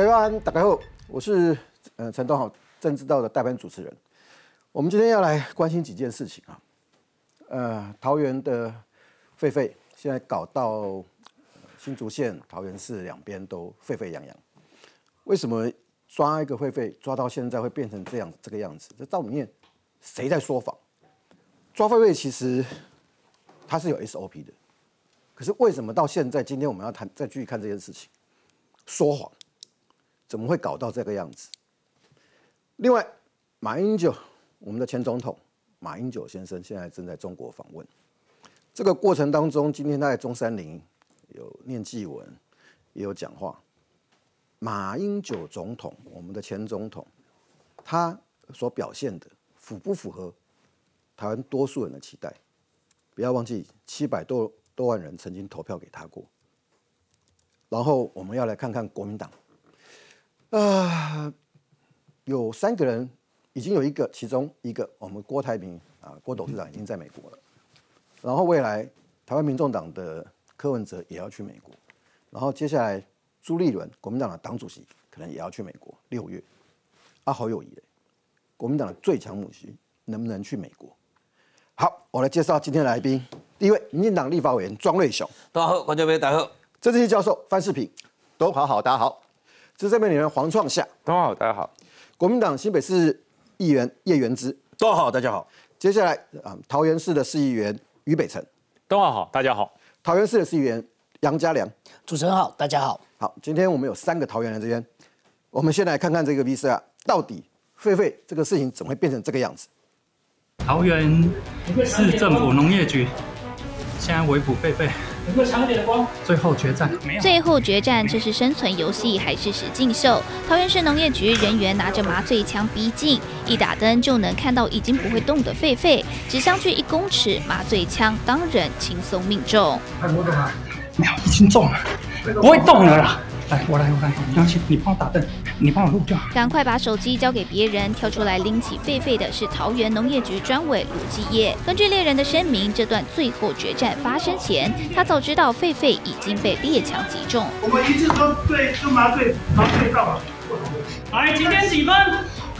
大家好，大家好，我是呃陈东豪，政治道的代班主持人。我们今天要来关心几件事情啊。呃，桃园的狒狒现在搞到新竹县、桃园市两边都沸沸扬扬。为什么抓一个狒狒抓到现在会变成这样这个样子？这到里面谁在说谎？抓狒狒其实它是有 SOP 的，可是为什么到现在今天我们要谈再继续看这件事情？说谎，怎么会搞到这个样子？另外，马英九，我们的前总统马英九先生现在正在中国访问。这个过程当中，今天他在中山陵有念祭文，也有讲话。马英九总统，我们的前总统，他所表现的符不符合台湾多数人的期待？不要忘记，七百多多万人曾经投票给他过。然后我们要来看看国民党，啊，有三个人，已经有一个，其中一个我们郭台铭啊，郭董事长已经在美国了。然后未来台湾民众党的柯文哲也要去美国。然后接下来朱立伦，国民党的党主席可能也要去美国，六月。啊，侯友谊，国民党的最强母系能不能去美国？好，我来介绍今天的来宾。第一位，民进党立法委员庄瑞雄，大家好，观众朋友大家好。政治系教授范世平，都好好，大家好。资深媒体人黄创夏，大家好，大家好。国民党新北市议员叶元之，大家好，大家好。接下来啊，桃园市的市议员于北辰，大家好，大家好。桃园市的市议员杨家良，主持人好，大家好。好，今天我们有三个桃园人这边，我们先来看看这个 V C R 到底狒狒这个事情怎么会变成这个样子？桃园市政府农业局现在围捕狒狒。最后决战，最后决战，这是生存游戏还是实境秀？桃园市农业局人员拿着麻醉枪逼近，一打灯就能看到已经不会动的狒狒，只相距一公尺，麻醉枪当然轻松命中。看不动啊，没有，已经中了，不会动了啦。来，我来，我来，杨琪，你帮我打灯，你帮我录就好。赶快把手机交给别人，跳出来拎起狒狒的是桃园农业局专委卢继业。根据猎人的声明，这段最后决战发生前，他早知道狒狒已经被猎枪击中。我们一致都对，都麻醉，麻醉到了。来，几点几分？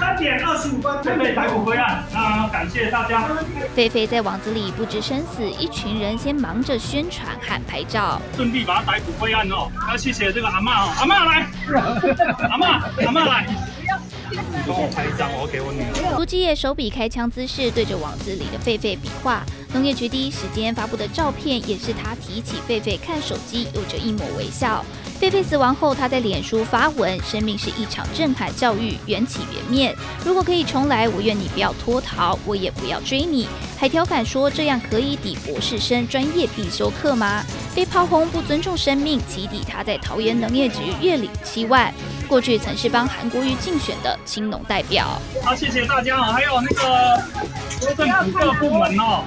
三点二十五分，准备逮捕归案。那感谢大家。狒狒在网子里不知生死，一群人先忙着宣传和拍照，顺利把他逮捕归案哦。要谢谢这个阿妈哦，阿妈来，阿妈，阿妈来。你帮我拍一张，我给我女儿。卢基业手比开枪姿势，对着网子里的狒狒比划。农业局第一时间发布的照片，也是他提起狒狒看手机，有着一抹微笑。狒狒死亡后，他在脸书发文：“生命是一场震撼教育，缘起缘灭。如果可以重来，我愿你不要脱逃，我也不要追你。”还调侃说：“这样可以抵博士生专业必修课吗？”被炮轰不尊重生命，起底他在桃园农业局月领七万。过去曾是帮韩国瑜竞选的青农代表。好，谢谢大家啊，还有那个政府各部门哦，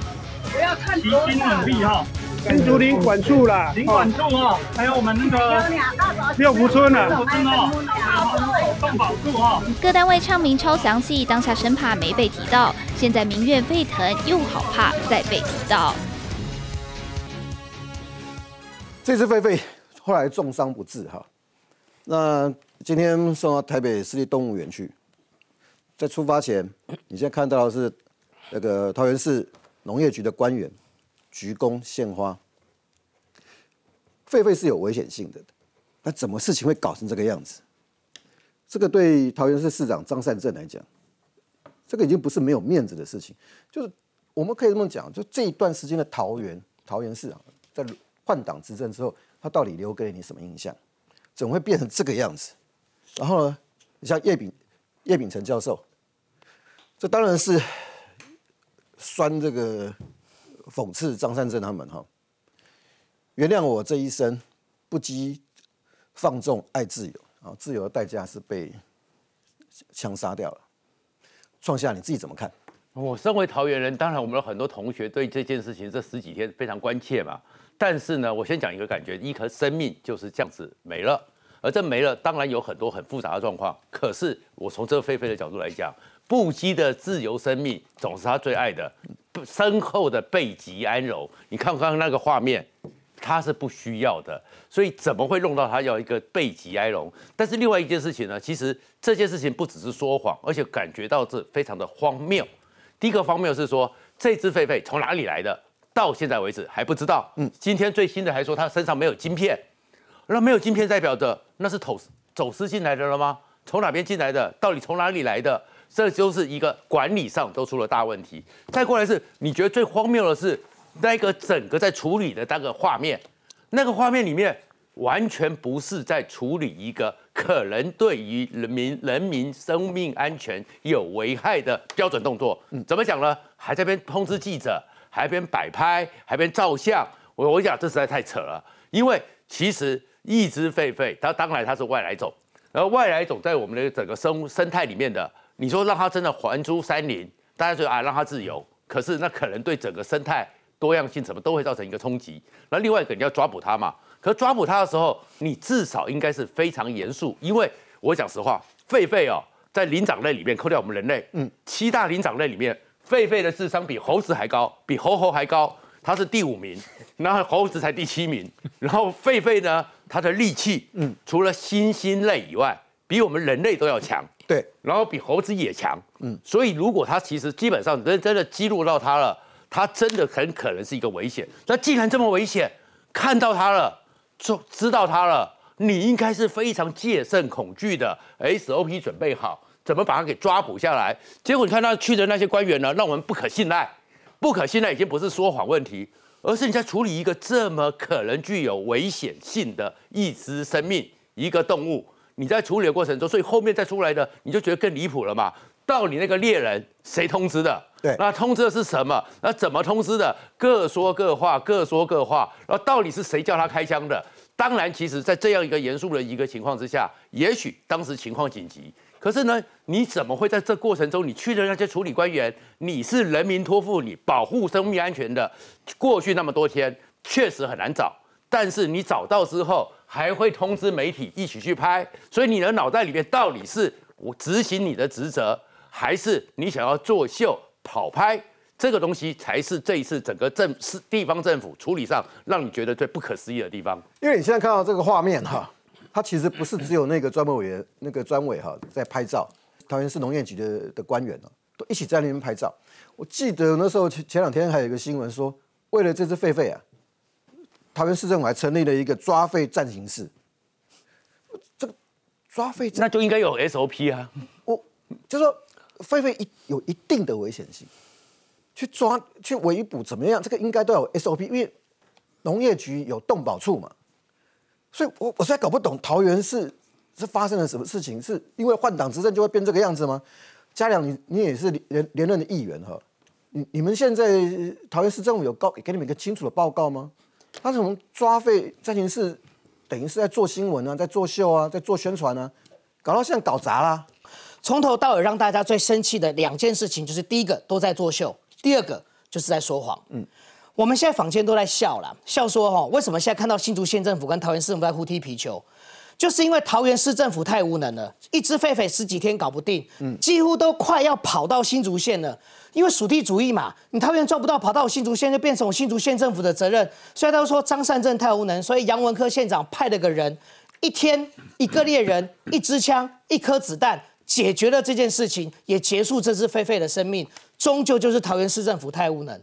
不要看齐心努力哈。新竹林管处啦，林管处哦，还有我们那个六福村啊，六福村哦，动保。各单位唱名超详细，当下生怕没被提到，现在民怨沸腾，又好怕再被提到。这只狒狒后来重伤不治哈，那今天送到台北市立动物园去，在出发前，你现在看到的是那个桃园市农业局的官员。鞠躬献花，狒狒是有危险性的，那怎么事情会搞成这个样子？这个对桃园市市长张善政来讲，这个已经不是没有面子的事情，就是我们可以这么讲，就这一段时间的桃园桃园市长，在换党执政之后，他到底留给你什么印象？怎么会变成这个样子？然后呢，你像叶秉叶秉成教授，这当然是酸这个。讽刺张善政他们哈，原谅我这一生不羁放纵爱自由啊，自由的代价是被枪杀掉了。创下你自己怎么看？我身为桃园人，当然我们有很多同学对这件事情这十几天非常关切嘛。但是呢，我先讲一个感觉：一颗生命就是这样子没了，而这没了，当然有很多很复杂的状况。可是我从这个狒狒的角度来讲，不羁的自由生命总是他最爱的。身后的背脊安柔，你看刚刚那个画面，他是不需要的，所以怎么会弄到他要一个背脊安柔？但是另外一件事情呢，其实这件事情不只是说谎，而且感觉到这非常的荒谬。第一个荒谬是说，这只狒狒从哪里来的？到现在为止还不知道。嗯，今天最新的还说他身上没有晶片，那没有晶片代表着那是走走私进来的了吗？从哪边进来的？到底从哪里来的？这就是一个管理上都出了大问题。再过来是，你觉得最荒谬的是那个整个在处理的那个画面，那个画面里面完全不是在处理一个可能对于人民人民生命安全有危害的标准动作。嗯，怎么讲呢？还在边通知记者，还边摆拍，还边照相。我我讲这实在太扯了，因为其实一只狒狒，它当然它是外来种，然后外来种在我们的整个生物生态里面的。你说让它真的还珠山林，大家觉得啊让它自由，可是那可能对整个生态多样性什么都会造成一个冲击。那另外一个你要抓捕它嘛，可抓捕它的时候，你至少应该是非常严肃，因为我讲实话，狒狒哦，在灵长类里面，扣掉我们人类，嗯，七大灵长类里面，狒狒的智商比猴子还高，比猴猴还高，它是第五名，然后猴子才第七名，然后狒狒呢，它的力气，嗯，除了猩猩类以外，比我们人类都要强。对，然后比猴子也强，嗯，所以如果它其实基本上真真的激怒到它了，它真的很可能是一个危险。那既然这么危险，看到它了，就知道它了，你应该是非常戒慎恐惧的，SOP 准备好，怎么把它给抓捕下来？结果你看他去的那些官员呢，让我们不可信赖，不可信赖已经不是说谎问题，而是你在处理一个这么可能具有危险性的一只生命，一个动物。你在处理的过程中，所以后面再出来的，你就觉得更离谱了嘛？到你那个猎人谁通知的？对，那通知的是什么？那怎么通知的？各说各话，各说各话。然后到底是谁叫他开枪的？当然，其实，在这样一个严肃的一个情况之下，也许当时情况紧急。可是呢，你怎么会在这过程中，你去的那些处理官员，你是人民托付你保护生命安全的，过去那么多天，确实很难找。但是你找到之后，还会通知媒体一起去拍，所以你的脑袋里面到底是我执行你的职责，还是你想要作秀跑拍？这个东西才是这一次整个政市地方政府处理上让你觉得最不可思议的地方。因为你现在看到这个画面哈，它其实不是只有那个专门委员那个专委哈在拍照，桃园市农业局的的官员呢都一起在那边拍照。我记得那时候前前两天还有一个新闻说，为了这只狒狒啊。桃园市政府还成立了一个抓废暂行室，这个抓废那就应该有 SOP 啊。我就说狒狒一有一定的危险性，去抓去围捕怎么样？这个应该都有 SOP，因为农业局有动保处嘛。所以我我实在搞不懂桃园市是发生了什么事情？是因为换党执政就会变这个样子吗？嘉良，你你也是连连任的议员哈，你你们现在桃园市政府有告给你们一个清楚的报告吗？他从抓废暂行室，等于是在做新闻啊，在作秀啊，在做宣传啊，搞到现在搞砸啦。从头到尾让大家最生气的两件事情，就是第一个都在作秀，第二个就是在说谎。嗯，我们现在坊间都在笑了，笑说哈，为什么现在看到新竹县政府跟桃园市政府在互踢皮球？就是因为桃园市政府太无能了，一只狒狒十几天搞不定，嗯，几乎都快要跑到新竹县了。因为属地主义嘛，你桃园抓不到，跑到我新竹县就变成我新竹县政府的责任。所以他说张善政太无能，所以杨文科县长派了个人，一天一个猎人，一支枪，一颗子弹，解决了这件事情，也结束这只狒狒的生命。终究就是桃园市政府太无能，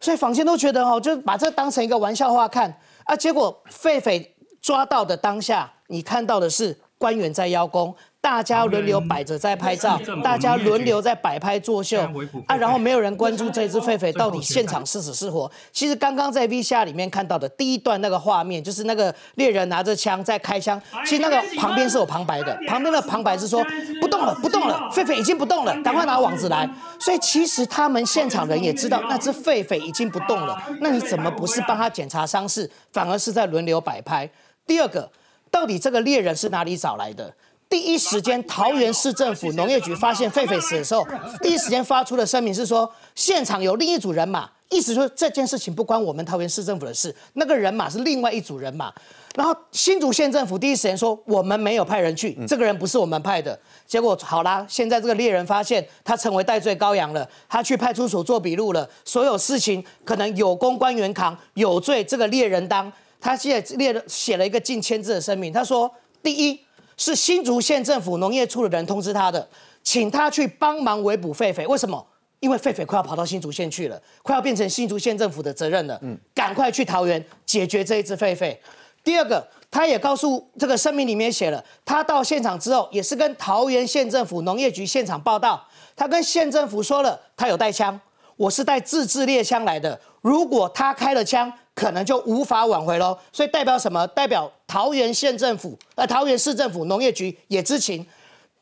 所以坊间都觉得哦，就把这当成一个玩笑话看啊。结果狒狒抓到的当下，你看到的是官员在邀功。大家轮流摆着在拍照，大家轮流在摆拍作秀啊，然后没有人关注这只狒狒 到底现场是死是活。其实刚刚在 V 下里面看到的第一段那个画面，就是那个猎人拿着枪在开枪，其实那个旁边是有旁白的，旁边的旁白是说不动了，不动了，狒狒已经不动了，赶快拿网子来。所以其实他们现场人也知道那只狒狒已经不动了，那你怎么不是帮他检查伤势，反而是在轮流摆拍？第二个，到底这个猎人是哪里找来的？第一时间，桃园市政府农业局发现狒狒死的时候，第一时间发出的声明是说，现场有另一组人马，意思说这件事情不关我们桃园市政府的事，那个人马是另外一组人马。然后新竹县政府第一时间说我们没有派人去，这个人不是我们派的。结果好啦，现在这个猎人发现他成为戴罪羔羊了，他去派出所做笔录了，所有事情可能有功官员扛，有罪这个猎人当。他现在列了写了一个近千字的声明，他说：第一是新竹县政府农业处的人通知他的，请他去帮忙围捕狒狒。为什么？因为狒狒快要跑到新竹县去了，快要变成新竹县政府的责任了。嗯，赶快去桃园解决这一只狒狒。第二个，他也告诉这个声明里面写了，他到现场之后也是跟桃园县政府农业局现场报道，他跟县政府说了，他有带枪，我是带自制猎枪来的，如果他开了枪。可能就无法挽回喽，所以代表什么？代表桃园县政府、呃桃园市政府农业局也知情，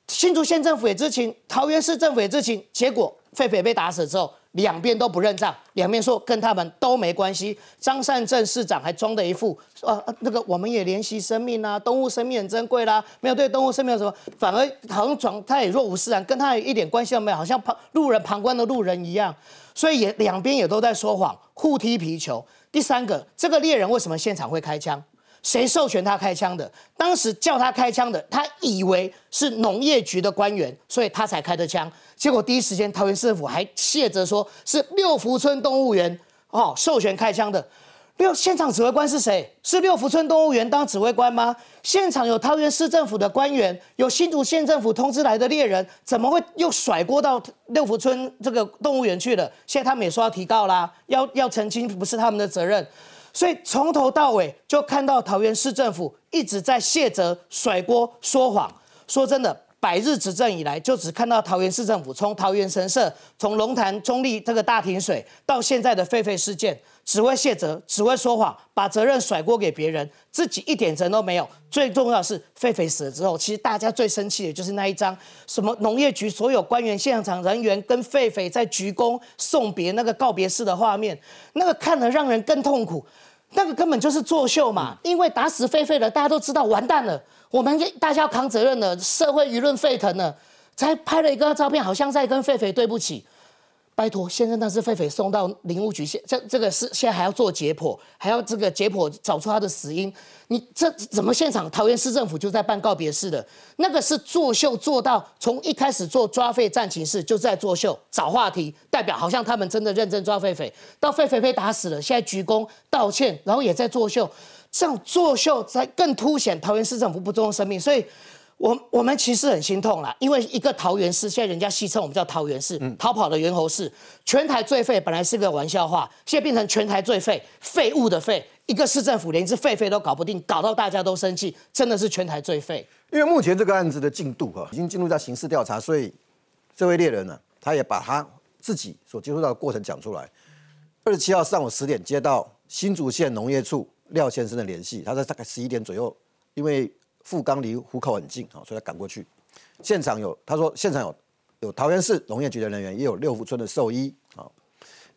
新竹县政府也知情，桃园市政府也知情。结果狒狒被打死之后，两边都不认账，两边说跟他们都没关系。张善政市长还装的一副，呃那个我们也怜惜生命啊，动物生命很珍贵啦，没有对动物生命有什么，反而好像装他也若无其事，跟他一点关系都没有，好像旁路人旁观的路人一样。所以也两边也都在说谎，互踢皮球。第三个，这个猎人为什么现场会开枪？谁授权他开枪的？当时叫他开枪的，他以为是农业局的官员，所以他才开的枪。结果第一时间桃园市政府还谢责说是六福村动物园哦授权开枪的。六现场指挥官是谁？是六福村动物园当指挥官吗？现场有桃园市政府的官员，有新竹县政府通知来的猎人，怎么会又甩锅到六福村这个动物园去了？现在他们也说要提告啦，要要澄清不是他们的责任，所以从头到尾就看到桃园市政府一直在卸责、甩锅、说谎。说真的。百日执政以来，就只看到桃园市政府从桃园神社、从龙潭中立这个大停水，到现在的狒狒事件，只会卸责，只会说谎，把责任甩锅给别人，自己一点责任都没有。最重要是狒狒死了之后，其实大家最生气的就是那一张什么农业局所有官员、现场人员跟狒狒在鞠躬送别那个告别式的画面，那个看了让人更痛苦。那个根本就是作秀嘛，因为打死狒狒了，大家都知道完蛋了。我们大家要扛责任的，社会舆论沸腾了，才拍了一个照片，好像在跟狒狒对不起。拜托，现在那是狒狒送到林务局，现这这个是现在还要做解剖，还要这个解剖找出它的死因。你这怎么现场？桃园市政府就在办告别式的，那个是作秀，做到从一开始做抓废战情室就在作秀，找话题，代表好像他们真的认真抓狒狒。到狒狒被打死了，现在鞠躬道歉，然后也在作秀。这样作秀才更凸显桃园市政府不尊重生命，所以，我我们其实很心痛啦，因为一个桃园市，现在人家戏称我们叫桃园市，逃跑的猿猴市，全台最废，本来是个玩笑话，现在变成全台最废，废物的废，一个市政府连一只狒狒都搞不定，搞到大家都生气，真的是全台最废。因为目前这个案子的进度哈，已经进入到刑事调查，所以这位猎人呢，他也把他自己所接触到的过程讲出来。二十七号上午十点接到新竹县农业处。廖先生的联系，他在大概十一点左右，因为富冈离湖口很近啊，所以他赶过去。现场有他说现场有有桃园市农业局的人员，也有六福村的兽医啊。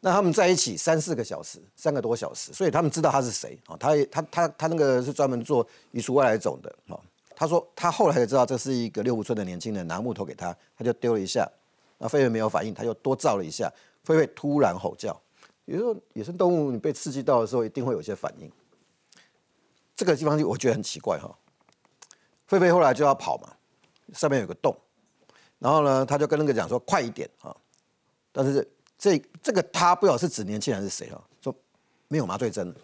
那他们在一起三四个小时，三个多小时，所以他们知道他是谁啊。他也他他他那个是专门做移除外来种的啊。他说他后来才知道这是一个六福村的年轻人拿木头给他，他就丢了一下，那狒狒没有反应，他又多照了一下，狒狒突然吼叫。比如说野生动物你被刺激到的时候，一定会有些反应。这个地方就我觉得很奇怪哈，狒狒后来就要跑嘛，上面有个洞，然后呢，他就跟那个讲说快一点啊，但是这这个他不知道是指年轻人是谁哈，说没有麻醉针，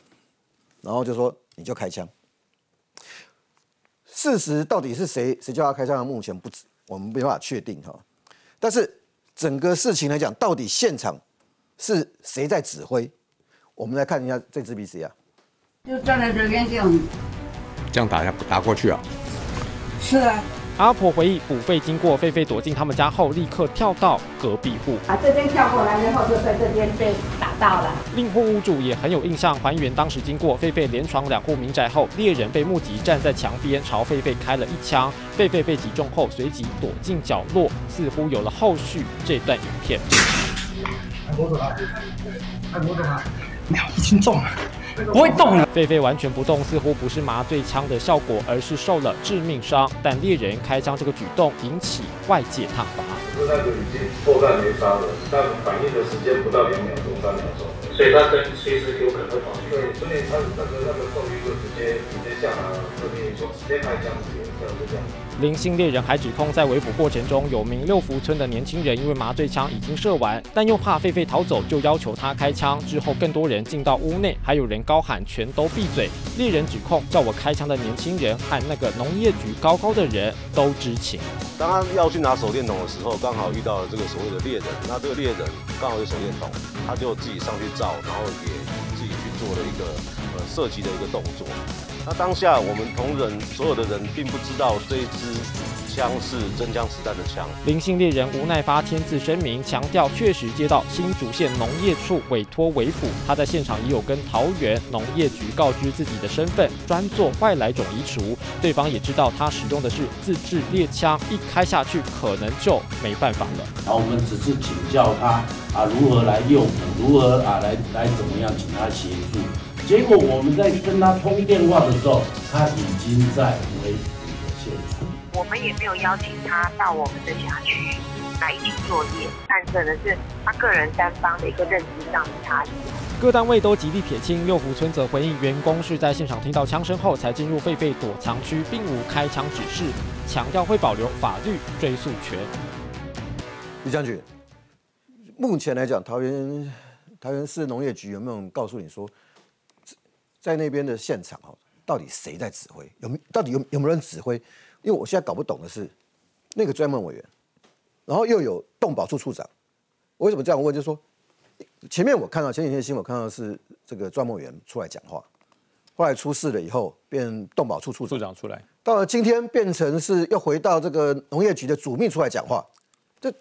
然后就说你就开枪，事实到底是谁谁叫他开枪，目前不知我们没办法确定哈，但是整个事情来讲，到底现场是谁在指挥？我们来看一下这支 B C 啊。就站在这边这样，这样打下打过去啊？是啊。阿婆回忆，捕吠经过，狒狒躲进他们家后，立刻跳到隔壁户。啊，这边跳过来，然后就在这边被打到了。另户屋主也很有印象，还原当时经过，狒狒连闯两户民宅后，猎人被目击站在墙边，朝狒狒开了一枪，狒狒被击中后，随即躲进角落，似乎有了后续这段影片。摸着他，快摸着他，鸟已经中了。不会动了，狒狒完全不动，似乎不是麻醉枪的效果，而是受了致命伤。但猎人开枪这个举动引起外界挞伐。那就已经破绽没杀了，但反应的时间不到两秒钟、三秒钟。所以他跟随时有可能会跑去。对，所以他那个那个兽医就直接直接下达命令说直接开枪。零星猎人还指控，在围捕过程中，有名六福村的年轻人因为麻醉枪已经射完，但又怕狒狒逃走，就要求他开枪。之后，更多人进到屋内，还有人高喊“全都闭嘴”。猎人指控，叫我开枪的年轻人和那个农业局高高的人都知情。当他要去拿手电筒的时候，刚好遇到了这个所谓的猎人。那这个猎人刚好有手电筒，他就自己上去照，然后也自己去做了一个呃射击的一个动作。那当下我们同仁所有的人并不知道这一支枪是真枪实弹的枪。林姓猎人吴奈发签字声明，强调确实接到新竹县农业处委托围捕，他在现场也有跟桃园农业局告知自己的身份，专做外来种移除。对方也知道他使用的是自制猎枪，一开下去可能就没办法了。然后我们只是请教他啊如何来诱捕，如何啊来来怎么样，请他协助。结果我们在跟他通电话的时候，他已经在围捕的现场。我们也没有邀请他到我们的辖区来一起作业，探测的是他个人单方的一个认知上的差异。各单位都极力撇清。六福村则回应，员工是在现场听到枪声后才进入狒狒躲藏区，并无开枪指示，强调会保留法律追诉权。李将军，目前来讲，桃园桃园市农业局有没有告诉你说？在那边的现场哦，到底谁在指挥？有没到底有有没有人指挥？因为我现在搞不懂的是，那个专门委员，然后又有动保处处长。我为什么这样问？就是说，前面我看到前几天新闻看到是这个专门委员出来讲话，后来出事了以后变动保处处处长出来，到了今天变成是又回到这个农业局的主秘出来讲话。这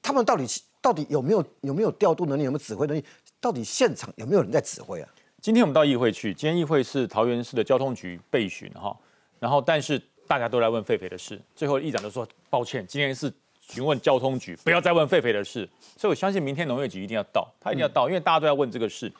他们到底到底有没有有没有调度能力？有没有指挥能力？到底现场有没有人在指挥啊？今天我们到议会去，今天议会是桃园市的交通局备询哈，然后但是大家都来问狒狒的事，最后议长就说抱歉，今天是询问交通局，不要再问狒狒的事，所以我相信明天农业局一定要到，他一定要到，因为大家都在问这个事。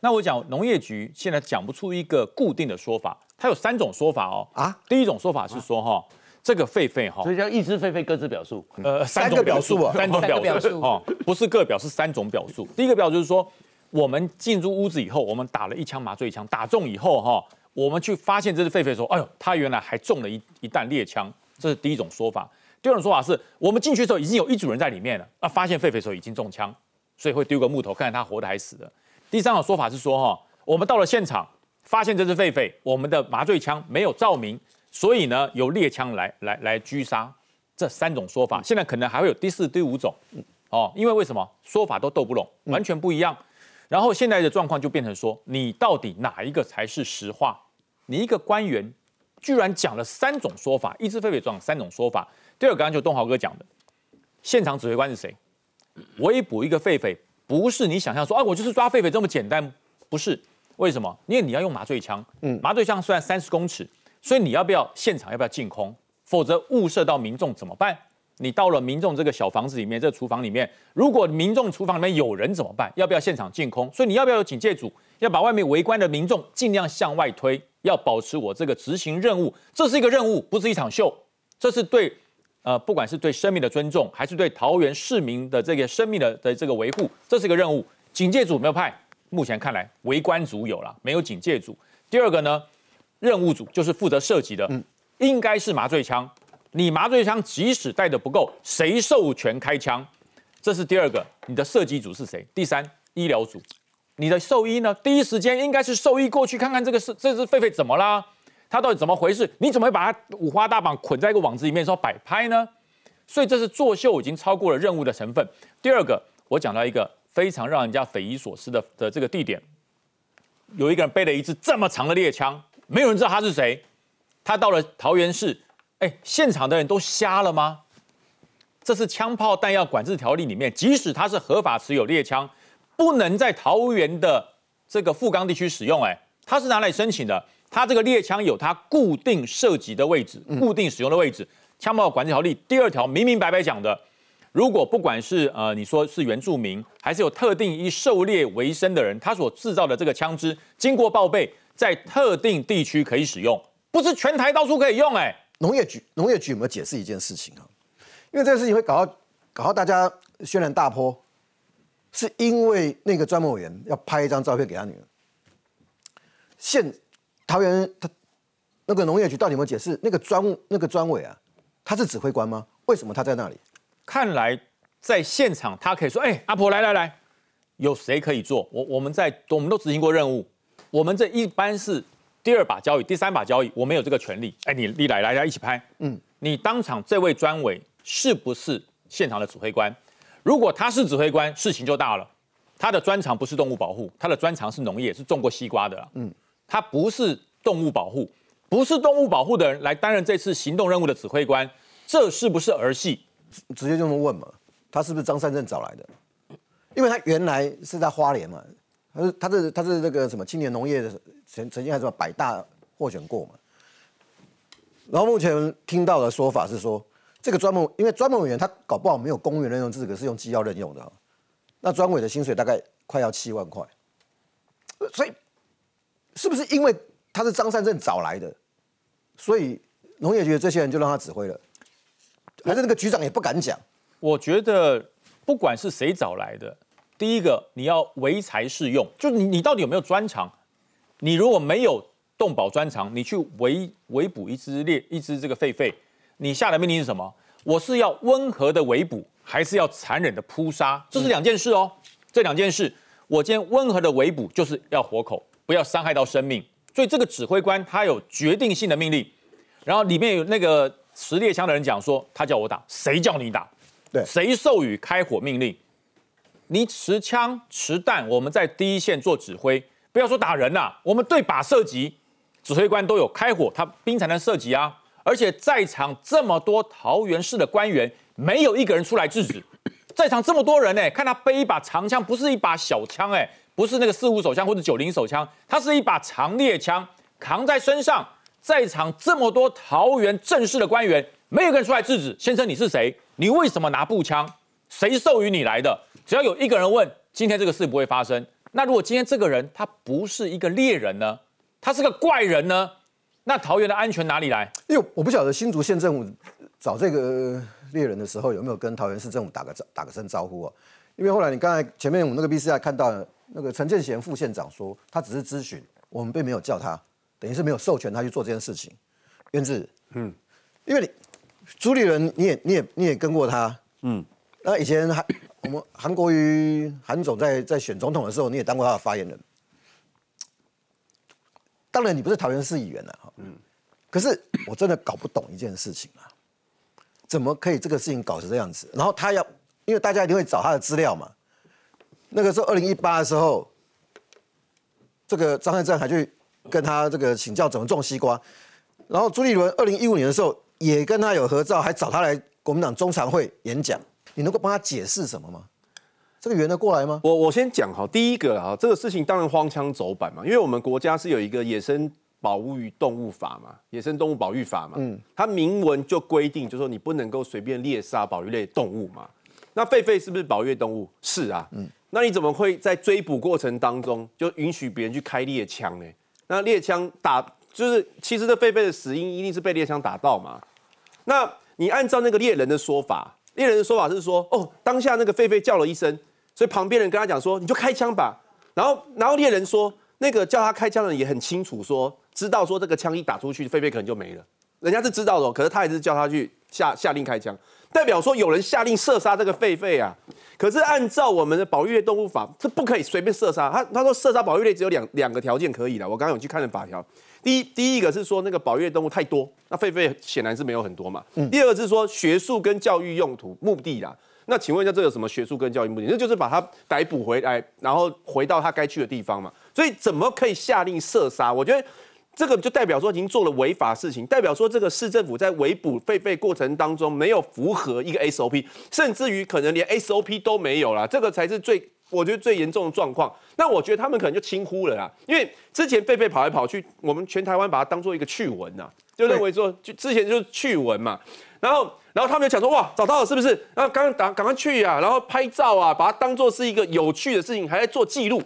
那我讲农业局现在讲不出一个固定的说法，它有三种说法哦。啊，第一种说法是说哈，这个狒狒哈，所以叫一只狒狒各自表述，呃，三个表述啊，三种表述哦，不是各表是三种表述，第一个表就是说。我们进入屋子以后，我们打了一枪麻醉枪，打中以后哈，我们去发现这只狒狒说：“哎呦，它原来还中了一一弹猎枪。”这是第一种说法。第二种说法是我们进去的时候已经有一组人在里面了，啊，发现狒狒的时候已经中枪，所以会丢个木头看看它活的还死的。第三种说法是说哈，我们到了现场发现这只狒狒，我们的麻醉枪没有照明，所以呢由猎枪来来来狙杀。这三种说法，现在可能还会有第四、第五种哦，因为为什么说法都斗不拢，完全不一样。然后现在的状况就变成说，你到底哪一个才是实话？你一个官员居然讲了三种说法，一只狒狒撞三种说法。第二个，刚刚就东豪哥讲的，现场指挥官是谁？围捕一个狒狒，不是你想象说啊，我就是抓狒狒这么简单，不是？为什么？因为你要用麻醉枪，嗯，麻醉枪虽然三十公尺，所以你要不要现场要不要净空？否则误射到民众怎么办？你到了民众这个小房子里面，这个厨房里面，如果民众厨房里面有人怎么办？要不要现场净空？所以你要不要有警戒组？要把外面围观的民众尽量向外推，要保持我这个执行任务。这是一个任务，不是一场秀。这是对，呃，不管是对生命的尊重，还是对桃园市民的这个生命的的这个维护，这是一个任务。警戒组没有派，目前看来围观组有了，没有警戒组。第二个呢，任务组就是负责射击的，应该是麻醉枪。你麻醉枪即使带的不够，谁授权开枪？这是第二个。你的射击组是谁？第三，医疗组，你的兽医呢？第一时间应该是兽医过去看看这个是这只狒狒怎么啦？它到底怎么回事？你怎么会把它五花大绑捆在一个网子里面说摆拍呢？所以这是作秀，已经超过了任务的成分。第二个，我讲到一个非常让人家匪夷所思的的这个地点，有一个人背了一支这么长的猎枪，没有人知道他是谁。他到了桃园市。哎，现场的人都瞎了吗？这是枪炮弹药管制条例里面，即使他是合法持有猎枪，不能在桃园的这个富冈地区使用。哎，他是拿来申请的。他这个猎枪有他固定射击的位置，固定使用的位置。枪炮管制条例第二条明明白白讲的，如果不管是呃你说是原住民，还是有特定以狩猎为生的人，他所制造的这个枪支，经过报备，在特定地区可以使用，不是全台到处可以用。哎。农业局，农业局有没有解释一件事情啊？因为这个事情会搞到搞到大家轩然大波，是因为那个专门委员要拍一张照片给他女儿。现桃园他那个农业局到底有没有解释？那个专那个专委啊，他是指挥官吗？为什么他在那里？看来在现场他可以说：“哎，阿婆来来来，有谁可以做？我我们在我们都执行过任务，我们这一般是第二把交椅、第三把交椅，我没有这个权利。哎，你你来来来一起拍。嗯，你当场这位专委是不是现场的指挥官？如果他是指挥官，事情就大了。他的专长不是动物保护，他的专长是农业，是种过西瓜的。嗯，他不是动物保护，不是动物保护的人来担任这次行动任务的指挥官，这是不是儿戏？直接就这么问嘛？他是不是张善镇找来的？因为他原来是在花莲嘛，他是他是他是那个什么青年农业的曾曾经还什么百大获选过嘛。然后目前听到的说法是说，这个专门因为专门委员他搞不好没有公务员任用资格，是用机要任用的。那专委的薪水大概快要七万块，所以是不是因为他是张善政找来的，所以农业局的这些人就让他指挥了？还是那个局长也不敢讲？我觉得不管是谁找来的，第一个你要唯才是用，就你你到底有没有专长？你如果没有动保专长，你去围围捕一只猎一只这个狒狒，你下的命令是什么？我是要温和的围捕，还是要残忍的扑杀？这是两件事哦。这两件事，我今天温和的围捕就是要活口，不要伤害到生命。所以这个指挥官他有决定性的命令。然后里面有那个持猎枪的人讲说，他叫我打，谁叫你打？对，谁授予开火命令？你持枪持弹，我们在第一线做指挥，不要说打人呐，我们对靶射击，指挥官都有开火，他兵才能射击啊。而且在场这么多桃园市的官员，没有一个人出来制止。在场这么多人呢，看他背一把长枪，不是一把小枪，哎，不是那个四五手枪或者九零手枪，他是一把长猎枪，扛在身上。在场这么多桃园正式的官员，没有一个人出来制止。先生，你是谁？你为什么拿步枪？谁授予你来的？只要有一个人问，今天这个事不会发生。那如果今天这个人他不是一个猎人呢？他是个怪人呢？那桃园的安全哪里来？因为我不晓得新竹县政府找这个猎人的时候有没有跟桃园市政府打个打个声招呼啊？因为后来你刚才前面我们那个 B C I 看到那个陈建贤副县长说，他只是咨询，我们并没有叫他，等于是没有授权他去做这件事情。渊志，嗯，因为你朱立伦你也你也你也跟过他，嗯，那以前韩我们韩国瑜韩总在在选总统的时候，你也当过他的发言人。当然，你不是桃园市议员了哈。嗯。可是我真的搞不懂一件事情啊，怎么可以这个事情搞成这样子？然后他要，因为大家一定会找他的资料嘛。那个时候二零一八的时候，这个张汉正还去跟他这个请教怎么种西瓜。然后朱立伦二零一五年的时候也跟他有合照，还找他来国民党中常会演讲。你能够帮他解释什么吗？这个圆得过来吗？我我先讲哈，第一个啊，这个事情当然荒腔走板嘛，因为我们国家是有一个野生保护与动物法嘛，野生动物保育法嘛，嗯，它明文就规定，就说你不能够随便猎杀保育类动物嘛。那狒狒是不是保育动物？是啊，嗯，那你怎么会在追捕过程当中就允许别人去开猎枪呢？那猎枪打就是其实这狒狒的死因一定是被猎枪打到嘛？那你按照那个猎人的说法，猎人的说法是说，哦，当下那个狒狒叫了一声。所以旁边人跟他讲说：“你就开枪吧。”然后，然后猎人说：“那个叫他开枪的人也很清楚，说知道说这个枪一打出去，狒狒可能就没了。人家是知道的，可是他还是叫他去下下令开枪，代表说有人下令射杀这个狒狒啊。可是按照我们的保育类动物法，是不可以随便射杀。他他说射杀保育类只有两两个条件可以了。我刚刚有去看了法条，第一第一个是说那个保育类动物太多，那狒狒显然是没有很多嘛。第二个是说学术跟教育用途目的啦。”那请问一下，这有什么学术跟教育目的？那就是把它逮捕回来，然后回到它该去的地方嘛。所以怎么可以下令射杀？我觉得这个就代表说已经做了违法事情，代表说这个市政府在围捕狒狒过程当中没有符合一个 SOP，甚至于可能连 SOP 都没有了。这个才是最我觉得最严重的状况。那我觉得他们可能就轻忽了啦，因为之前狒狒跑来跑去，我们全台湾把它当做一个趣闻呐，就认为说就之前就是趣闻嘛，然后。然后他们就讲说，哇，找到了是不是？然后刚刚赶赶快去啊，然后拍照啊，把它当做是一个有趣的事情，还在做记录。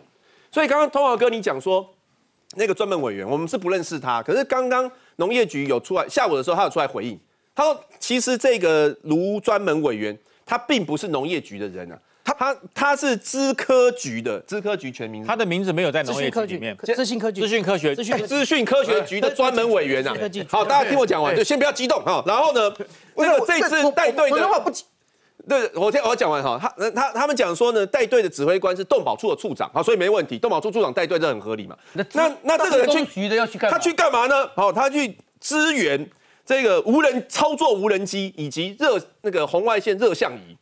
所以刚刚通华哥你讲说，那个专门委员，我们是不认识他，可是刚刚农业局有出来，下午的时候他有出来回应，他说其实这个卢专门委员他并不是农业局的人啊，他他他是资科局的，资科局全名，他的名字没有在农业局里面。资讯科技，资讯科学，资讯资讯科学局的专门委员啊。好，大家听我讲完，就先不要激动哈。然后呢，这个这次带队的，不对，我听我讲完哈。他他他们讲说呢，带队的指挥官是动保处的处长，好，所以没问题。动保处处长带队这很合理嘛？那那那这个人去局的要去干他去干嘛呢？好，他去支援这个无人操作无人机以及热那个红外线热像仪。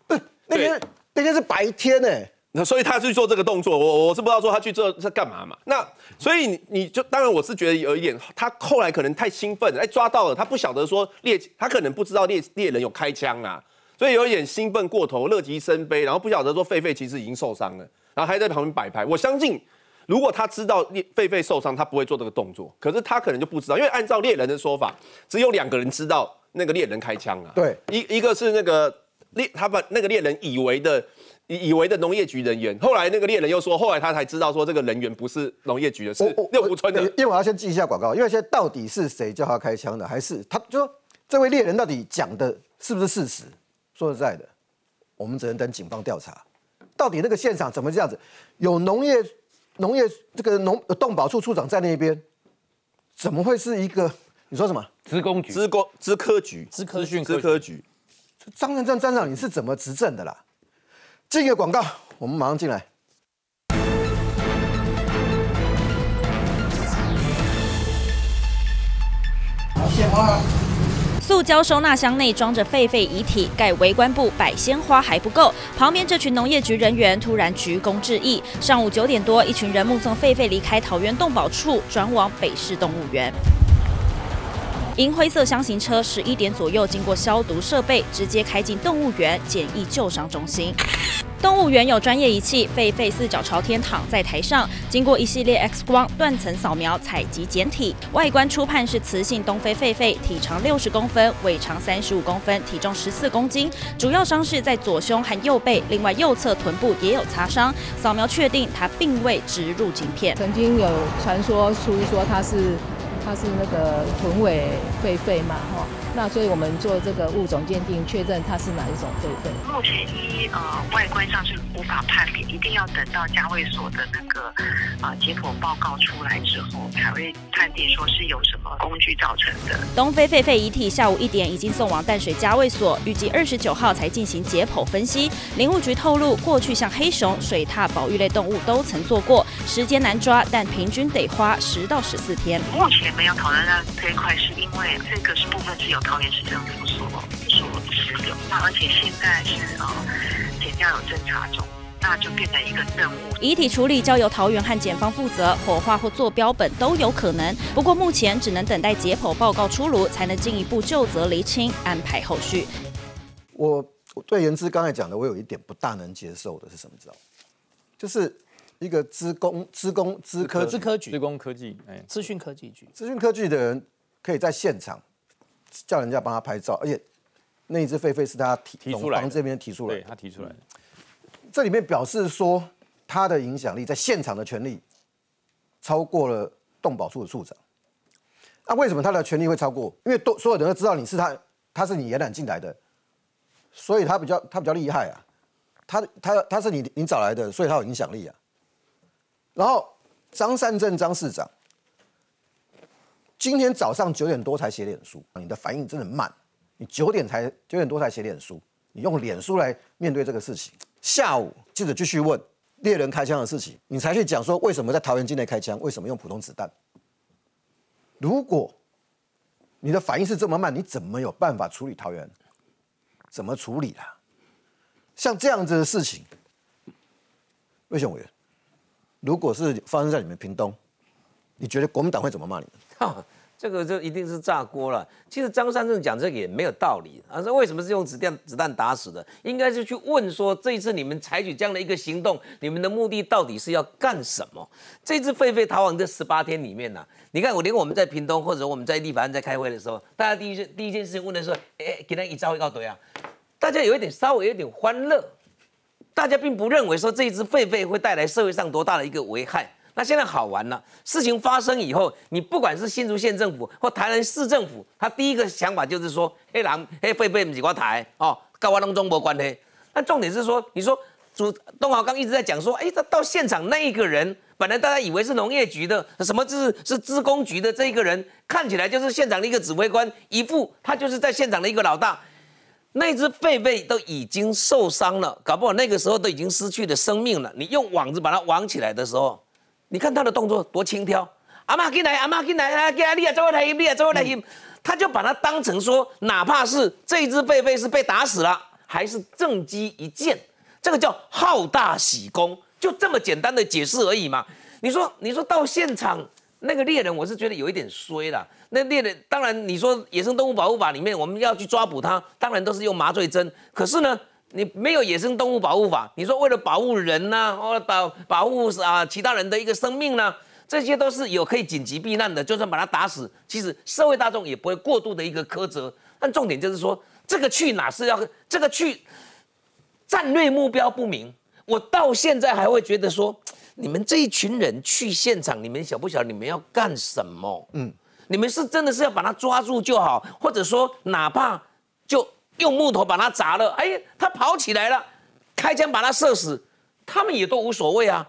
那天那天是白天呢，那所以他去做这个动作，我我是不知道说他去做在干嘛嘛。那所以你你就当然我是觉得有一点，他后来可能太兴奋，哎抓到了，他不晓得说猎，他可能不知道猎猎人有开枪啊，所以有一点兴奋过头，乐极生悲，然后不晓得说狒狒其实已经受伤了，然后还在旁边摆拍。我相信如果他知道猎狒狒受伤，他不会做这个动作，可是他可能就不知道，因为按照猎人的说法，只有两个人知道那个猎人开枪啊。对，一一个是那个。猎他把那个猎人以为的以以为的农业局人员，后来那个猎人又说，后来他才知道说这个人员不是农业局的，是六福村的。因为我要先记一下广告，因为现在到底是谁叫他开枪的，还是他就说这位猎人到底讲的是不是事实？说实在的，我们只能等警方调查，到底那个现场怎么这样子？有农业农业这个农动保处处长在那边，怎么会是一个你说什么？职工局、职工、资科局、资科讯资科局。张任正站长，你是怎么执政的啦？这个广告，我们马上进来。塑胶收纳箱内装着狒狒遗体，盖围观布摆鲜花还不够，旁边这群农业局人员突然鞠躬致意。上午九点多，一群人目送狒狒离开桃园动保处，转往北市动物园。银灰色箱型车十一点左右经过消毒设备，直接开进动物园简易救伤中心。动物园有专业仪器，狒狒四脚朝天躺在台上，经过一系列 X 光、断层扫描、采集检体，外观初判是雌性东非狒狒，体长六十公分，尾长三十五公分，体重十四公斤。主要伤势在左胸和右背，另外右侧臀部也有擦伤。扫描确定它并未植入晶片。曾经有传说出说它是。它是那个臀尾狒狒嘛，哈，那所以我们做这个物种鉴定，确认它是哪一种狒狒。目前一呃外观上是无法判别，一定要等到家卫所的那个啊解剖报告出来之后，才会判定说是有什么工具造成的。东非狒狒遗体下午一点已经送往淡水家卫所，预计二十九号才进行解剖分析。林务局透露，过去像黑熊、水獭、保育类动物都曾做过，时间难抓，但平均得花十到十四天。目前。没有讨论到这一块，是因为这个是部分是由桃园市政府所所持有，那而且现在是呃检调有侦查中，那就变成一个任务。遗体处理交由桃园和检方负责，火化或做标本都有可能。不过目前只能等待解剖报告出炉，才能进一步就责厘清，安排后续。我对言之刚才讲的，我有一点不大能接受的是什么？知道？就是。一个资工、资工、资科、资科局、资工科技、哎，资讯科技局、资讯科技的人可以在现场叫人家帮他拍照，而且那一只狒狒是他提提出来，这边提出来，对他提出来的。这里面表示说他的影响力在现场的权力超过了动保处的处长。那为什么他的权力会超过？因为都所有人都知道你是他，他是你延揽进来的，所以他比较他比较厉害啊。他他他是你你找来的，所以他有影响力啊。然后张善政张市长今天早上九点多才写脸书，你的反应真的慢。你九点才九点多才写脸书，你用脸书来面对这个事情。下午记者继续问猎人开枪的事情，你才去讲说为什么在桃园境内开枪，为什么用普通子弹。如果你的反应是这么慢，你怎么有办法处理桃园？怎么处理啊？像这样子的事情，魏雄委员。如果是发生在你们屏东，你觉得国民党会怎么骂你们？这个就一定是炸锅了。其实张三正讲这个也没有道理，啊说为什么是用子弹子弹打死的？应该是去问说这一次你们采取这样的一个行动，你们的目的到底是要干什么？这次狒狒逃亡这十八天里面呢，你看我连我们在屏东或者我们在立法院在开会的时候，大家第一件第一件事情问的是，哎，给他一招一告对啊，大家有一点稍微有点欢乐。大家并不认为说这一只狒狒会带来社会上多大的一个危害。那现在好玩了，事情发生以后，你不管是新竹县政府或台南市政府，他第一个想法就是说，黑狼黑狒狒不是我台哦，跟我当中国关系。那重点是说，你说主东豪刚一直在讲说，哎，他到现场那一个人，本来大家以为是农业局的，什么是是资工局的这一个人，看起来就是现场的一个指挥官，一副他就是在现场的一个老大。那只狒狒都已经受伤了，搞不好那个时候都已经失去了生命了。你用网子把它网起来的时候，你看他的动作多轻佻。阿妈进来，阿妈进来，啊，进来，你啊，走过来，你啊，走过来，他就把它当成说，哪怕是这只狒狒是被打死了，还是正击一箭，这个叫好大喜功，就这么简单的解释而已嘛。你说，你说到现场那个猎人，我是觉得有一点衰了。那猎人，当然你说《野生动物保护法》里面我们要去抓捕它，当然都是用麻醉针。可是呢，你没有《野生动物保护法》，你说为了保护人呐，或保保护啊其他人的一个生命呢，这些都是有可以紧急避难的。就算把它打死，其实社会大众也不会过度的一个苛责。但重点就是说，这个去哪是要这个去战略目标不明，我到现在还会觉得说，你们这一群人去现场，你们晓不晓得你们要干什么？嗯。你们是真的是要把他抓住就好，或者说哪怕就用木头把它砸了，哎，他跑起来了，开枪把他射死，他们也都无所谓啊。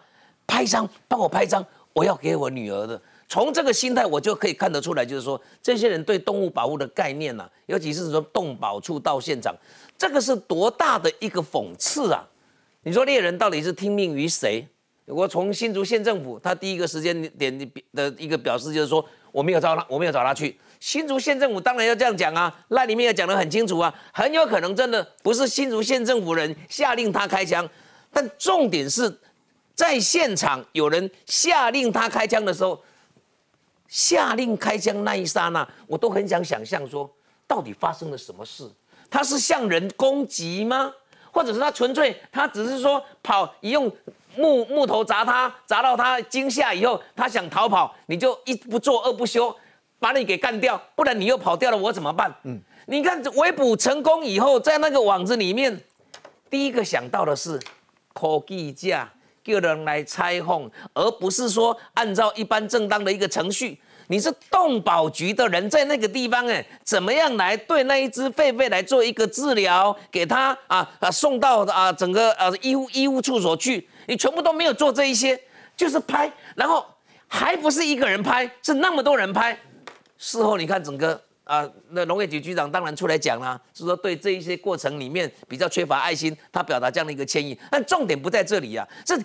拍张，帮我拍张，我要给我女儿的。从这个心态，我就可以看得出来，就是说这些人对动物保护的概念呐，尤其是说动保处到现场，这个是多大的一个讽刺啊！你说猎人到底是听命于谁？我从新竹县政府，他第一个时间点的一个表示就是说。我没有找他，我没有找他去。新竹县政府当然要这样讲啊，那里面也讲得很清楚啊，很有可能真的不是新竹县政府人下令他开枪，但重点是在现场有人下令他开枪的时候，下令开枪那一刹那，我都很想想象说，到底发生了什么事？他是向人攻击吗？或者是他纯粹他只是说跑用？木木头砸他，砸到他惊吓以后，他想逃跑，你就一不做二不休，把你给干掉，不然你又跑掉了，我怎么办？嗯，你看围捕成功以后，在那个网子里面，第一个想到的是科技架，叫人来拆封，而不是说按照一般正当的一个程序。你是动保局的人，在那个地方哎，怎么样来对那一只狒狒来做一个治疗，给他啊啊送到啊整个呃医务医务处所去？你全部都没有做这一些，就是拍，然后还不是一个人拍，是那么多人拍。事后你看整个啊，那农业局局长当然出来讲啦，是说对这一些过程里面比较缺乏爱心，他表达这样的一个歉意。但重点不在这里啊，是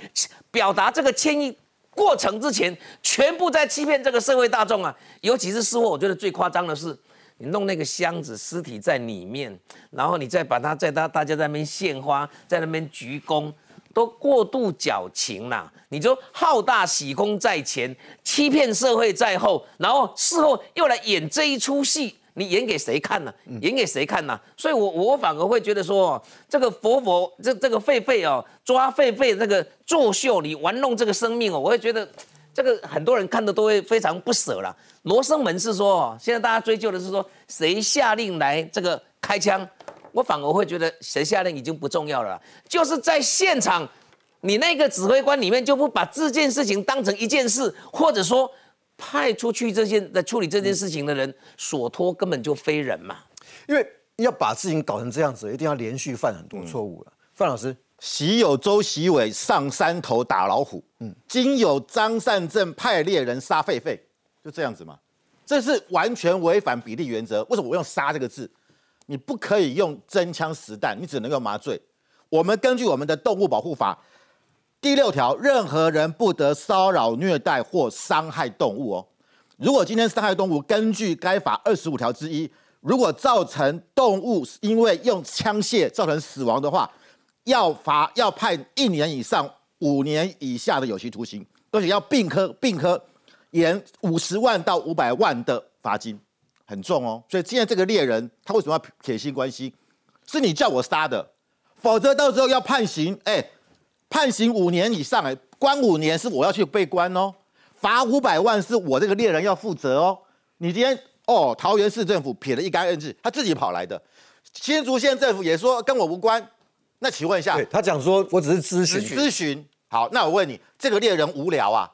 表达这个歉意过程之前，全部在欺骗这个社会大众啊。尤其是事后，我觉得最夸张的是，你弄那个箱子，尸体在里面，然后你再把它在大大家在那边献花，在那边鞠躬。都过度矫情啦！你就好大喜功在前，欺骗社会在后，然后事后又来演这一出戏，你演给谁看呢？演给谁看呢？所以，我我反而会觉得说，这个佛佛这这个狒狒哦，抓狒狒这个作秀，你玩弄这个生命哦，我会觉得这个很多人看的都会非常不舍了。罗生门是说，现在大家追究的是说，谁下令来这个开枪？我反而会觉得谁下令已经不重要了，就是在现场，你那个指挥官里面就不把这件事情当成一件事，或者说派出去这件在处理这件事情的人所托根本就非人嘛。因为要把事情搞成这样子，一定要连续犯很多错误了。范老师，习有周习伟上山头打老虎，嗯，今有张善政派猎人杀狒狒，就这样子嘛？这是完全违反比例原则。为什么我用“杀”这个字？你不可以用真枪实弹，你只能用麻醉。我们根据我们的动物保护法第六条，任何人不得骚扰、虐待或伤害动物哦。如果今天伤害动物，根据该法二十五条之一，如果造成动物因为用枪械造成死亡的话，要罚要判一年以上五年以下的有期徒刑，而且要并科并科严五十万到五百万的罚金。很重哦，所以现在这个猎人他为什么要撇清关系？是你叫我杀的，否则到时候要判刑，哎，判刑五年以上，哎，关五年是我要去被关哦，罚五百万是我这个猎人要负责哦。你今天哦，桃园市政府撇了一干二净，他自己跑来的，新竹县政府也说跟我无关。那请问一下，他讲说我只是咨询咨询。好，那我问你，这个猎人无聊啊？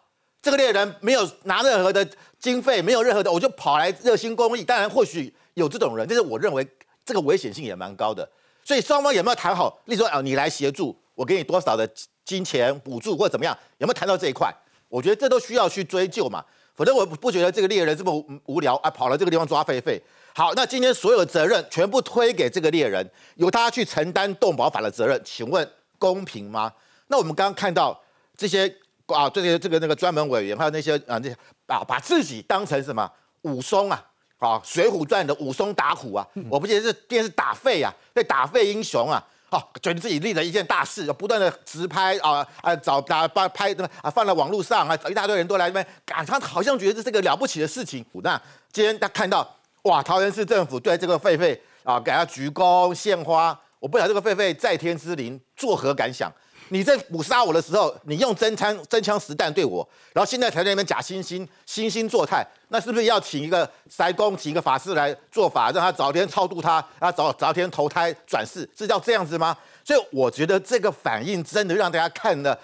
这个猎人没有拿任何的。经费没有任何的，我就跑来热心公益。当然，或许有这种人，但是我认为这个危险性也蛮高的。所以双方有没有谈好？例如说，啊，你来协助，我给你多少的金钱补助或者怎么样，有没有谈到这一块？我觉得这都需要去追究嘛，否则我不觉得这个猎人这么无聊啊，跑到这个地方抓狒狒。好，那今天所有的责任全部推给这个猎人，由他去承担动保法的责任，请问公平吗？那我们刚刚看到这些啊，这些这个那个专门委员，还有那些啊那些啊，把自己当成什么武松啊？啊，《水浒传》的武松打虎啊，我不记得是电视打废啊，被打废英雄啊，哦，觉得自己立了一件大事，不断的直拍啊啊，找打把拍啊放在网络上啊，找一大堆人都来这边，他好像觉得这是个了不起的事情。那今天他看到哇，桃园市政府对这个狒狒啊给他鞠躬献花，我不晓得这个狒狒在天之灵作何感想。你在捕杀我的时候，你用真枪真枪实弹对我，然后现在才在那边假惺惺惺惺作态，那是不是要请一个塞公，请一个法师来做法，让他早天超度他，啊早早天投胎转世，是叫这样子吗？所以我觉得这个反应真的让大家看的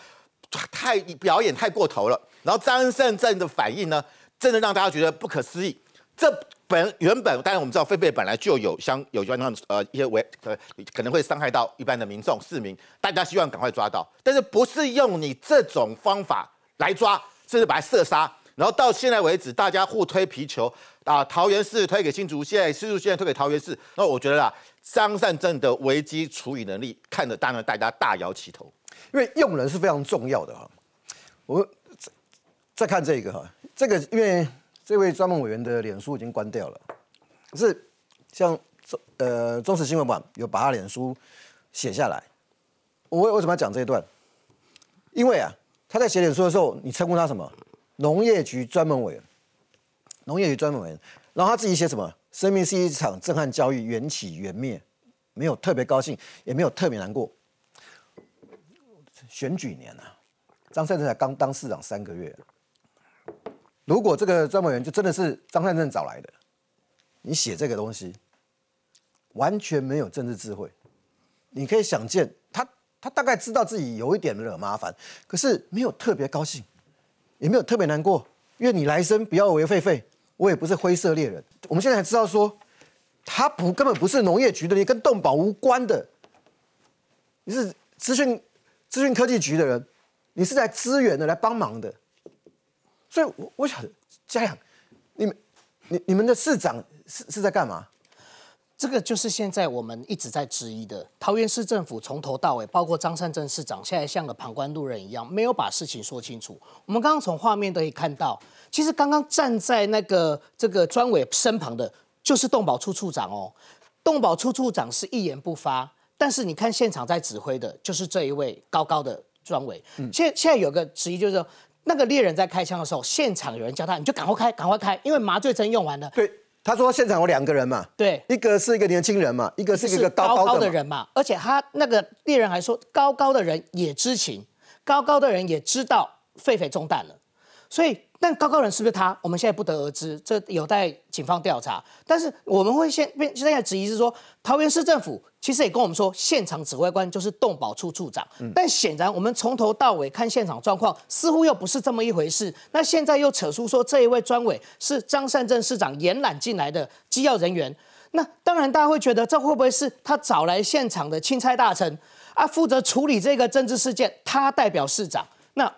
太表演太过头了。然后张胜正的反应呢，真的让大家觉得不可思议。这本原本，当然我们知道狒狒本来就有相有关呃一些危呃可能会伤害到一般的民众市民，大家希望赶快抓到，但是不是用你这种方法来抓，甚至把它射杀，然后到现在为止，大家互推皮球啊，桃园市推给新竹县，新竹县推给桃园市，那我觉得啊，张善政的危机处理能力，看得当然大家大摇其头，因为用人是非常重要的哈。我再看这个哈，这个因为。这位专门委员的脸书已经关掉了，可是像呃中时新闻网有把他脸书写下来。我为什么要讲这一段？因为啊，他在写脸书的时候，你称呼他什么？农业局专门委员，农业局专门委员。然后他自己写什么？生命是一场震撼教育，缘起缘灭，没有特别高兴，也没有特别难过。选举年啊，张善政才刚当市长三个月。如果这个专门员就真的是张善政找来的，你写这个东西完全没有政治智慧。你可以想见，他他大概知道自己有一点惹麻烦，可是没有特别高兴，也没有特别难过，因为你来生不要为狒狒，我也不是灰色猎人。我们现在才知道说，他不根本不是农业局的，你跟动保无关的，你是资讯资讯科技局的人，你是来支援的，来帮忙的。所以，我我想嘉阳，你们，你你们的市长是是在干嘛？这个就是现在我们一直在质疑的。桃园市政府从头到尾，包括张善政市长，现在像个旁观路人一样，没有把事情说清楚。我们刚刚从画面都可以看到，其实刚刚站在那个这个专委身旁的，就是动保处处长哦。动保处处长是一言不发，但是你看现场在指挥的，就是这一位高高的专委。现现在有个质疑就是说。那个猎人在开枪的时候，现场有人叫他，你就赶快开，赶快开，因为麻醉针用完了。对，他说现场有两个人嘛，对，一个是一个年轻人嘛，一个是一个高高的人嘛，而且他那个猎人还说，高高的人也知情，高高的人也知道狒狒中弹了，所以。但高高人是不是他？我们现在不得而知，这有待警方调查。但是我们会现现在质疑是说，桃园市政府其实也跟我们说，现场指挥官就是动保处处长。但显然我们从头到尾看现场状况，似乎又不是这么一回事。那现在又扯出说，这一位专委是张善政市长延揽进来的机要人员。那当然，大家会觉得这会不会是他找来现场的钦差大臣啊，负责处理这个政治事件？他代表市长。那。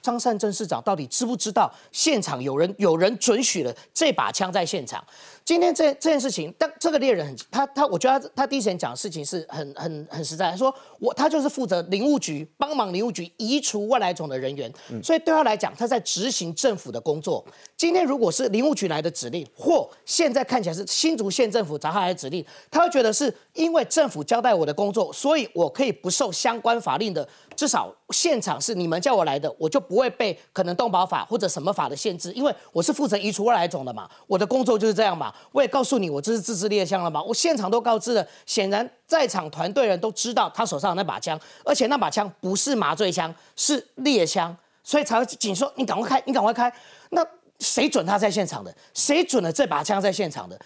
张善政市长到底知不知道现场有人有人准许了这把枪在现场？今天这这件事情，但这个猎人很他他，我觉得他他第一时间讲的事情是很很很实在，他说我他就是负责林务局帮忙林务局移除外来种的人员，所以对他来讲，他在执行政府的工作。今天如果是林务局来的指令，或现在看起来是新竹县政府找他来的指令，他会觉得是因为政府交代我的工作，所以我可以不受相关法令的。至少现场是你们叫我来的，我就不会被可能动保法或者什么法的限制，因为我是负责移除外来种的嘛，我的工作就是这样嘛。我也告诉你，我这是自制猎枪了吧，我现场都告知了，显然在场团队人都知道他手上的那把枪，而且那把枪不是麻醉枪，是猎枪，所以才会警说你赶快开，你赶快开。那谁准他在现场的？谁准了这把枪在现场的？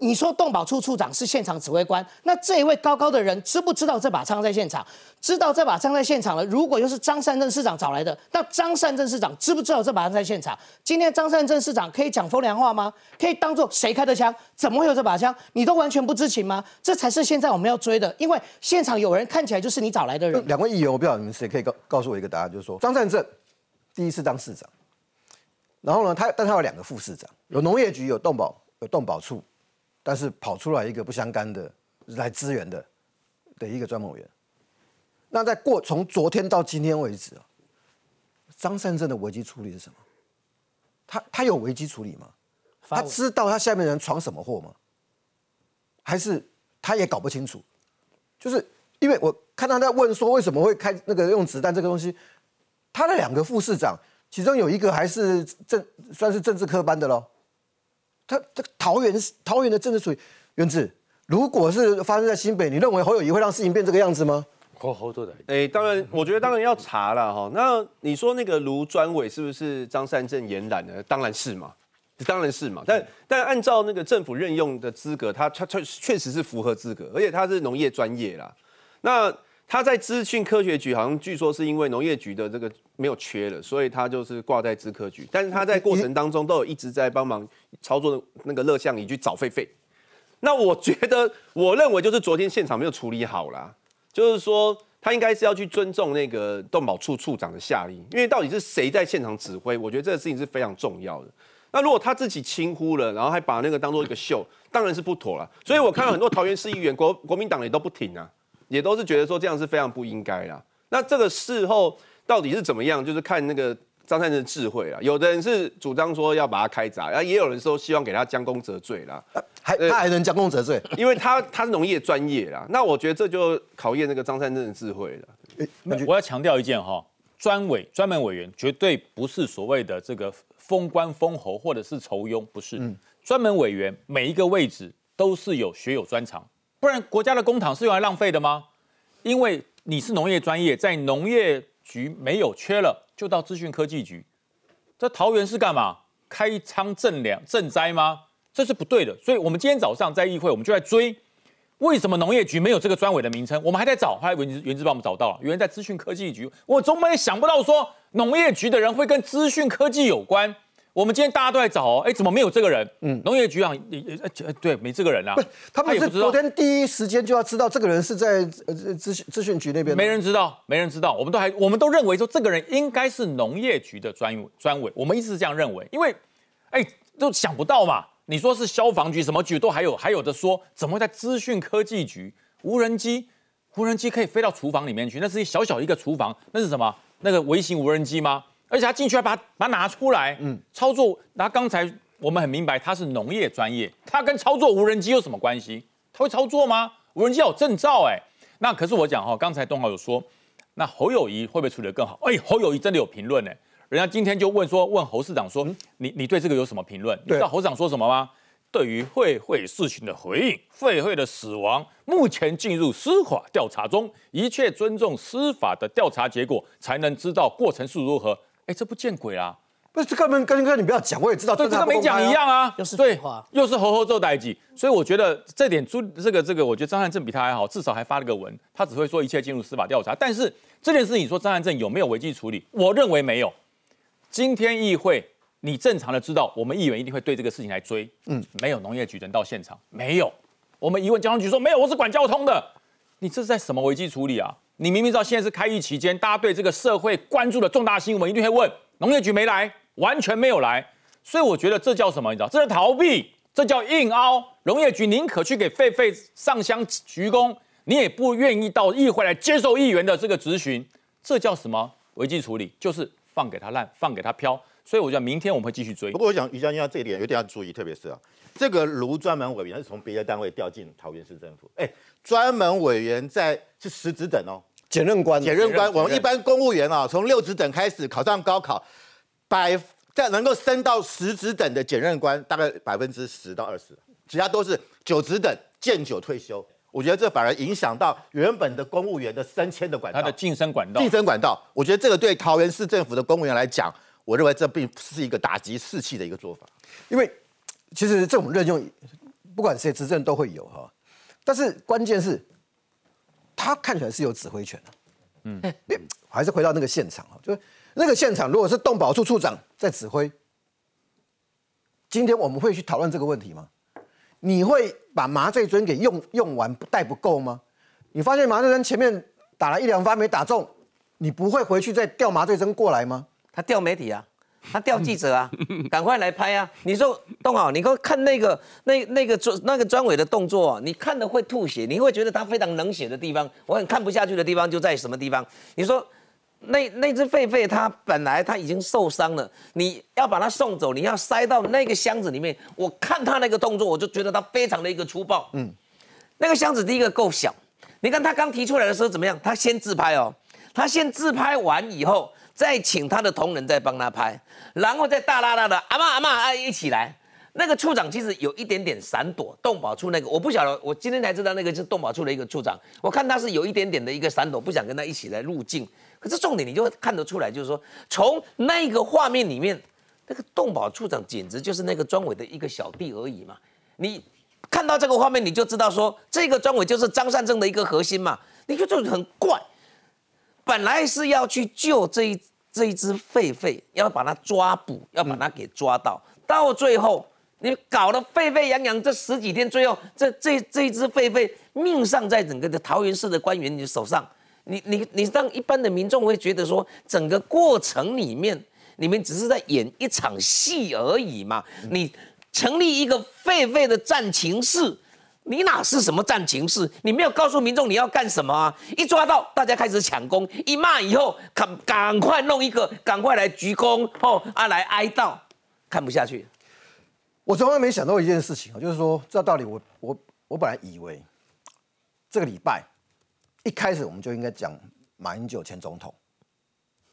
你说动保处处长是现场指挥官，那这一位高高的人知不知道这把枪在现场？知道这把枪在现场了。如果又是张善政市长找来的，那张善政市长知不知道这把枪在现场？今天张善政市长可以讲风凉话吗？可以当做谁开的枪？怎么会有这把枪？你都完全不知情吗？这才是现在我们要追的，因为现场有人看起来就是你找来的人。两位议员，我不知道你们谁可以告告诉我一个答案，就是说张善政第一次当市长，然后呢，他但他有两个副市长，有农业局，有动保，有动保处。但是跑出来一个不相干的来支援的的一个专门委员，那在过从昨天到今天为止啊，张善政的危机处理是什么？他他有危机处理吗？他知道他下面人闯什么祸吗？还是他也搞不清楚？就是因为我看他在问说为什么会开那个用子弹这个东西，他的两个副市长其中有一个还是政算是政治科班的喽。他这个桃园桃园的政治属于原子，如果是发生在新北，你认为侯友谊会让事情变这个样子吗？侯侯做的，哎，当然，我觉得当然要查了哈。那你说那个卢专委是不是张善政延揽的？当然是嘛，当然是嘛。但但按照那个政府任用的资格，他他确确实是符合资格，而且他是农业专业啦。那他在资讯科学局，好像据说是因为农业局的这个没有缺了，所以他就是挂在资科局。但是他在过程当中都有一直在帮忙操作那个乐象仪去找狒狒。那我觉得，我认为就是昨天现场没有处理好啦，就是说他应该是要去尊重那个动保处处长的下令，因为到底是谁在现场指挥，我觉得这个事情是非常重要的。那如果他自己轻忽了，然后还把那个当做一个秀，当然是不妥了。所以我看到很多桃园市议员、国国民党也都不挺啊。也都是觉得说这样是非常不应该啦。那这个事后到底是怎么样，就是看那个张善政的智慧啦。有的人是主张说要把他开闸，然后也有人说希望给他将功折罪啦。还他还能将功折罪，因为他他是农业专业啦。那我觉得这就考验那个张善政的智慧了。我要强调一件哈，专委专门委员绝对不是所谓的这个封官封侯或者是仇庸，不是。专门委员每一个位置都是有学有专长。不然国家的公帑是用来浪费的吗？因为你是农业专业，在农业局没有缺了，就到资讯科技局。这桃园是干嘛？开仓赈粮赈灾吗？这是不对的。所以我们今天早上在议会，我们就在追，为什么农业局没有这个专委的名称？我们还在找，后来原原子帮我们找到了，原来在资讯科技局。我怎么也想不到说农业局的人会跟资讯科技有关。我们今天大家都在找哦，哎，怎么没有这个人？嗯，农业局长，呃，对，没这个人啊。不，他们是昨天第一时间就要知道这个人是在呃资讯资讯局那边。没人知道，没人知道。我们都还，我们都认为说这个人应该是农业局的专专委。我们一直是这样认为，因为，哎，都想不到嘛。你说是消防局什么局都还有还有的说，怎么会在资讯科技局？无人机，无人机可以飞到厨房里面去？那是一小小一个厨房，那是什么？那个微型无人机吗？而且他进去还把把它拿出来，嗯，操作。那刚才我们很明白，他是农业专业，他跟操作无人机有什么关系？他会操作吗？无人机有证照哎。那可是我讲哈，刚才东豪有说，那侯友谊会不会处理得更好？哎，侯友谊真的有评论哎，人家今天就问说，问侯市长说，你你对这个有什么评论？你知道侯市长说什么吗？对于会会事情的回应，会会的死亡目前进入司法调查中，一切尊重司法的调查结果，才能知道过程是如何。哎，这不见鬼啦！不是这根本跟跟你不要讲，我也知道，对这个没讲一样啊，又是废话，又是猴猴做代际，所以我觉得这点朱这个这个，我觉得张汉正比他还好，至少还发了个文，他只会说一切进入司法调查。但是这件事情，说张汉正有没有危机处理？我认为没有。今天议会，你正常的知道，我们议员一定会对这个事情来追。嗯，没有农业局人到现场，没有。我们一问交通局说没有，我是管交通的。你这是在什么危机处理啊？你明明知道现在是开议期间，大家对这个社会关注的重大新闻一定会问，农业局没来，完全没有来，所以我觉得这叫什么？你知道，这是逃避，这叫硬凹。农业局宁可去给狒狒上香鞠躬，你也不愿意到议会来接受议员的这个质询，这叫什么危机处理？就是放给他烂，放给他飘。所以我觉得明天我们会继续追。不过我想于将军这一点有点要注意，特别是啊，这个卢专门委员是从别的单位调进桃园市政府，哎，专门委员在是十职等哦。检任官，检任官，我们一般公务员啊，从六职等开始考上高考，百在能够升到十职等的检任官，大概百分之十到二十，其他都是九职等见九退休。我觉得这反而影响到原本的公务员的升迁的管道，他的晋升管道，晋升管道。我觉得这个对桃园市政府的公务员来讲，我认为这并不是一个打击士气的一个做法，因为其实这种任用。不管谁执政都会有哈。但是关键是，他看起来是有指挥权的。嗯，还是回到那个现场哈，就是那个现场，如果是动保处处长在指挥，今天我们会去讨论这个问题吗？你会把麻醉针给用用完带不够吗？你发现麻醉针前面打了一两发没打中，你不会回去再调麻醉针过来吗？他调媒体啊，他调记者啊，赶快来拍啊！你说东豪，你给我看那个那那个专那个专委的动作，你看的会吐血，你会觉得他非常冷血的地方，我很看不下去的地方就在什么地方？你说。那那只狒狒，它本来它已经受伤了，你要把它送走，你要塞到那个箱子里面。我看它那个动作，我就觉得它非常的一个粗暴。嗯，那个箱子第一个够小，你看他刚提出来的时候怎么样？他先自拍哦，他先自拍完以后，再请他的同仁再帮他拍，然后再大拉拉的阿妈阿妈啊一起来。那个处长其实有一点点闪躲，动保处那个我不晓得，我今天才知道那个是动保处的一个处长。我看他是有一点点的一个闪躲，不想跟他一起来入境。可是重点，你就看得出来，就是说，从那个画面里面，那个动保处长简直就是那个专委的一个小弟而已嘛。你看到这个画面，你就知道说，这个专委就是张善政的一个核心嘛。你就就很怪，本来是要去救这一这一只狒狒，要把它抓捕，要把它给抓到，到最后你搞得沸沸扬扬，这十几天，最后这这这一只狒狒命丧在整个的桃园市的官员你手上。你你你让一般的民众会觉得说，整个过程里面你们只是在演一场戏而已嘛？你成立一个狒狒的战情室，你哪是什么战情室？你没有告诉民众你要干什么啊？一抓到大家开始抢功，一骂以后赶赶快弄一个，赶快来鞠躬哦啊来哀悼，看不下去。我从来没想到一件事情啊，就是说这道理，我我我本来以为这个礼拜。一开始我们就应该讲马英九前总统，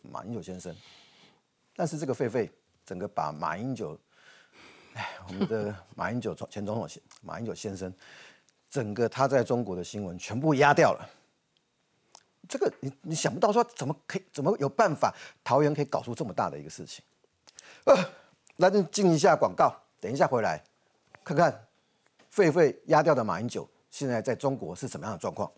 马英九先生，但是这个狒狒整个把马英九，哎，我们的马英九前总统马英九先生，整个他在中国的新闻全部压掉了。这个你你想不到说怎么可以怎么有办法桃园可以搞出这么大的一个事情？呃，那就进一下广告，等一下回来看看狒狒压掉的马英九现在在中国是什么样的状况。